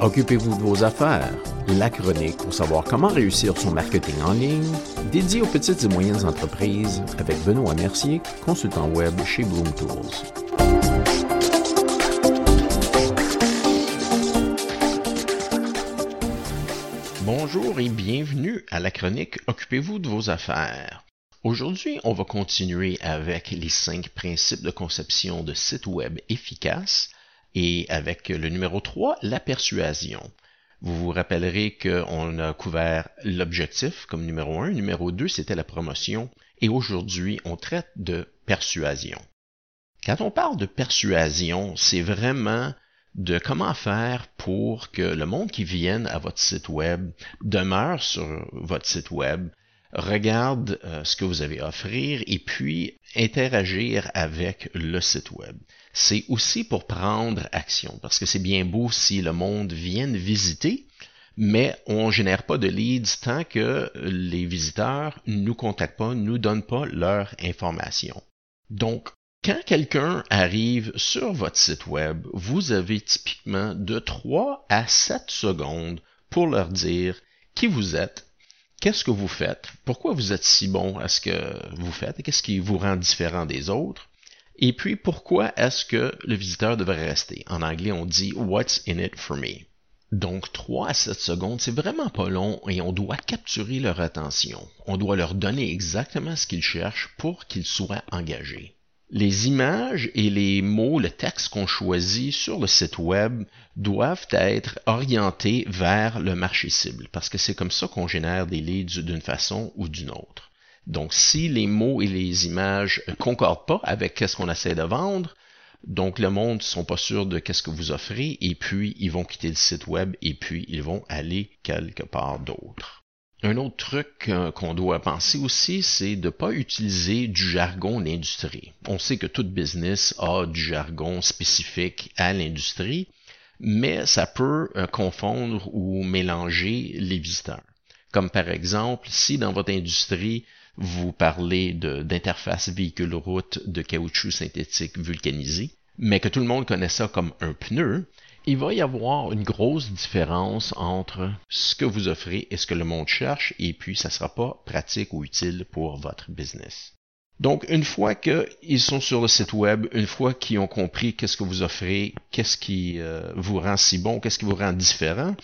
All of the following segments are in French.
Occupez-vous de vos affaires. La chronique pour savoir comment réussir son marketing en ligne, dédié aux petites et moyennes entreprises avec Benoît Mercier, consultant web chez Bloom Tools. Bonjour et bienvenue à la chronique Occupez-vous de vos affaires. Aujourd'hui, on va continuer avec les cinq principes de conception de sites web efficaces et avec le numéro 3, la persuasion. Vous vous rappellerez qu'on a couvert l'objectif comme numéro 1, numéro 2, c'était la promotion et aujourd'hui, on traite de persuasion. Quand on parle de persuasion, c'est vraiment de comment faire pour que le monde qui vienne à votre site web demeure sur votre site web, regarde euh, ce que vous avez à offrir et puis interagir avec le site web. C'est aussi pour prendre action parce que c'est bien beau si le monde vienne visiter, mais on génère pas de leads tant que les visiteurs nous contactent pas, nous donnent pas leur information. Donc, quand quelqu'un arrive sur votre site web, vous avez typiquement de 3 à 7 secondes pour leur dire qui vous êtes, qu'est-ce que vous faites, pourquoi vous êtes si bon à ce que vous faites? Qu'est-ce qui vous rend différent des autres, et puis pourquoi est-ce que le visiteur devrait rester? En anglais, on dit What's in it for me? Donc 3 à 7 secondes, c'est vraiment pas long et on doit capturer leur attention. On doit leur donner exactement ce qu'ils cherchent pour qu'ils soient engagés. Les images et les mots, le texte qu'on choisit sur le site web doivent être orientés vers le marché cible parce que c'est comme ça qu'on génère des leads d'une façon ou d'une autre. Donc, si les mots et les images concordent pas avec ce qu'on essaie de vendre, donc le monde ne sont pas sûrs de qu'est-ce que vous offrez et puis ils vont quitter le site web et puis ils vont aller quelque part d'autre. Un autre truc euh, qu'on doit penser aussi, c'est de ne pas utiliser du jargon d'industrie. On sait que tout business a du jargon spécifique à l'industrie, mais ça peut euh, confondre ou mélanger les visiteurs. Comme par exemple, si dans votre industrie, vous parlez d'interface véhicule-route de caoutchouc synthétique vulcanisé, mais que tout le monde connaît ça comme un pneu, il va y avoir une grosse différence entre ce que vous offrez et ce que le monde cherche, et puis ça ne sera pas pratique ou utile pour votre business. Donc, une fois qu'ils sont sur le site web, une fois qu'ils ont compris qu'est-ce que vous offrez, qu'est-ce qui euh, vous rend si bon, qu'est-ce qui vous rend différent,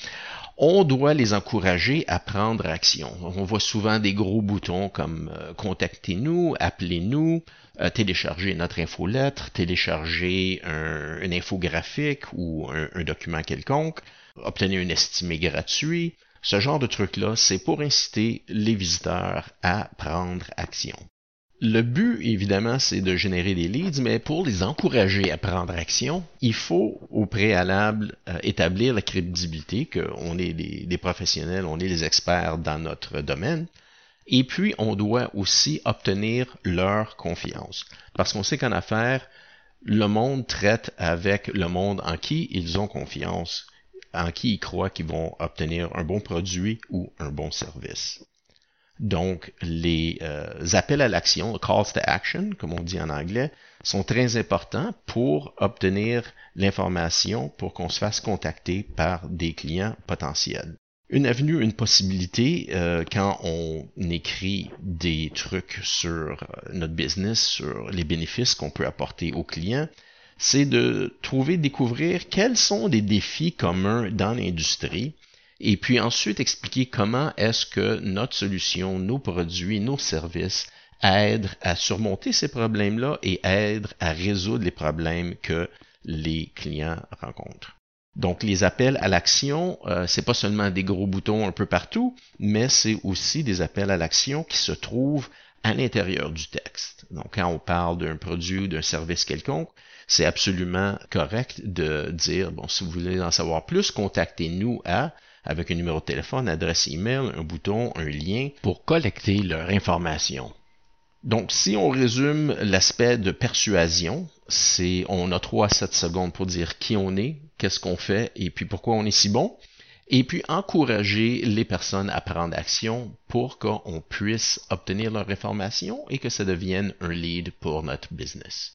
on doit les encourager à prendre action. On voit souvent des gros boutons comme euh, contactez-nous, appelez-nous, euh, télécharger notre infolettre, télécharger un, une infographique ou un, document quelconque, obtenir un estimé gratuit. Ce genre de truc-là, c'est pour inciter les visiteurs à prendre action. Le but, évidemment, c'est de générer des leads, mais pour les encourager à prendre action, il faut au préalable euh, établir la crédibilité qu'on est des, professionnels, on est des experts dans notre domaine. Et puis, on doit aussi obtenir leur confiance. Parce qu'on sait qu'en affaires, le monde traite avec le monde en qui ils ont confiance, en qui ils croient qu'ils vont obtenir un bon produit ou un bon service. Donc, les euh, appels à l'action, calls to action, comme on dit en anglais, sont très importants pour obtenir l'information pour qu'on se fasse contacter par des clients potentiels. Une avenue, une possibilité, euh, quand on écrit des trucs sur euh, notre business, sur les bénéfices qu'on peut apporter aux clients, c'est de trouver, découvrir quels sont des défis communs dans l'industrie et puis ensuite expliquer comment est-ce que notre solution, nos produits, nos services aident à surmonter ces problèmes-là et aident à résoudre les problèmes que les clients rencontrent. Donc les appels à l'action, euh, c'est pas seulement des gros boutons un peu partout, mais c'est aussi des appels à l'action qui se trouvent à l'intérieur du texte. Donc quand on parle d'un produit ou d'un service quelconque, c'est absolument correct de dire bon si vous voulez en savoir plus, contactez-nous à avec un numéro de téléphone, adresse email, un bouton, un lien pour collecter leur information. Donc, si on résume l'aspect de persuasion, c'est on a 3 à 7 secondes pour dire qui on est, qu'est-ce qu'on fait et puis pourquoi on est si bon. Et puis encourager les personnes à prendre action pour qu'on puisse obtenir leur information et que ça devienne un lead pour notre business.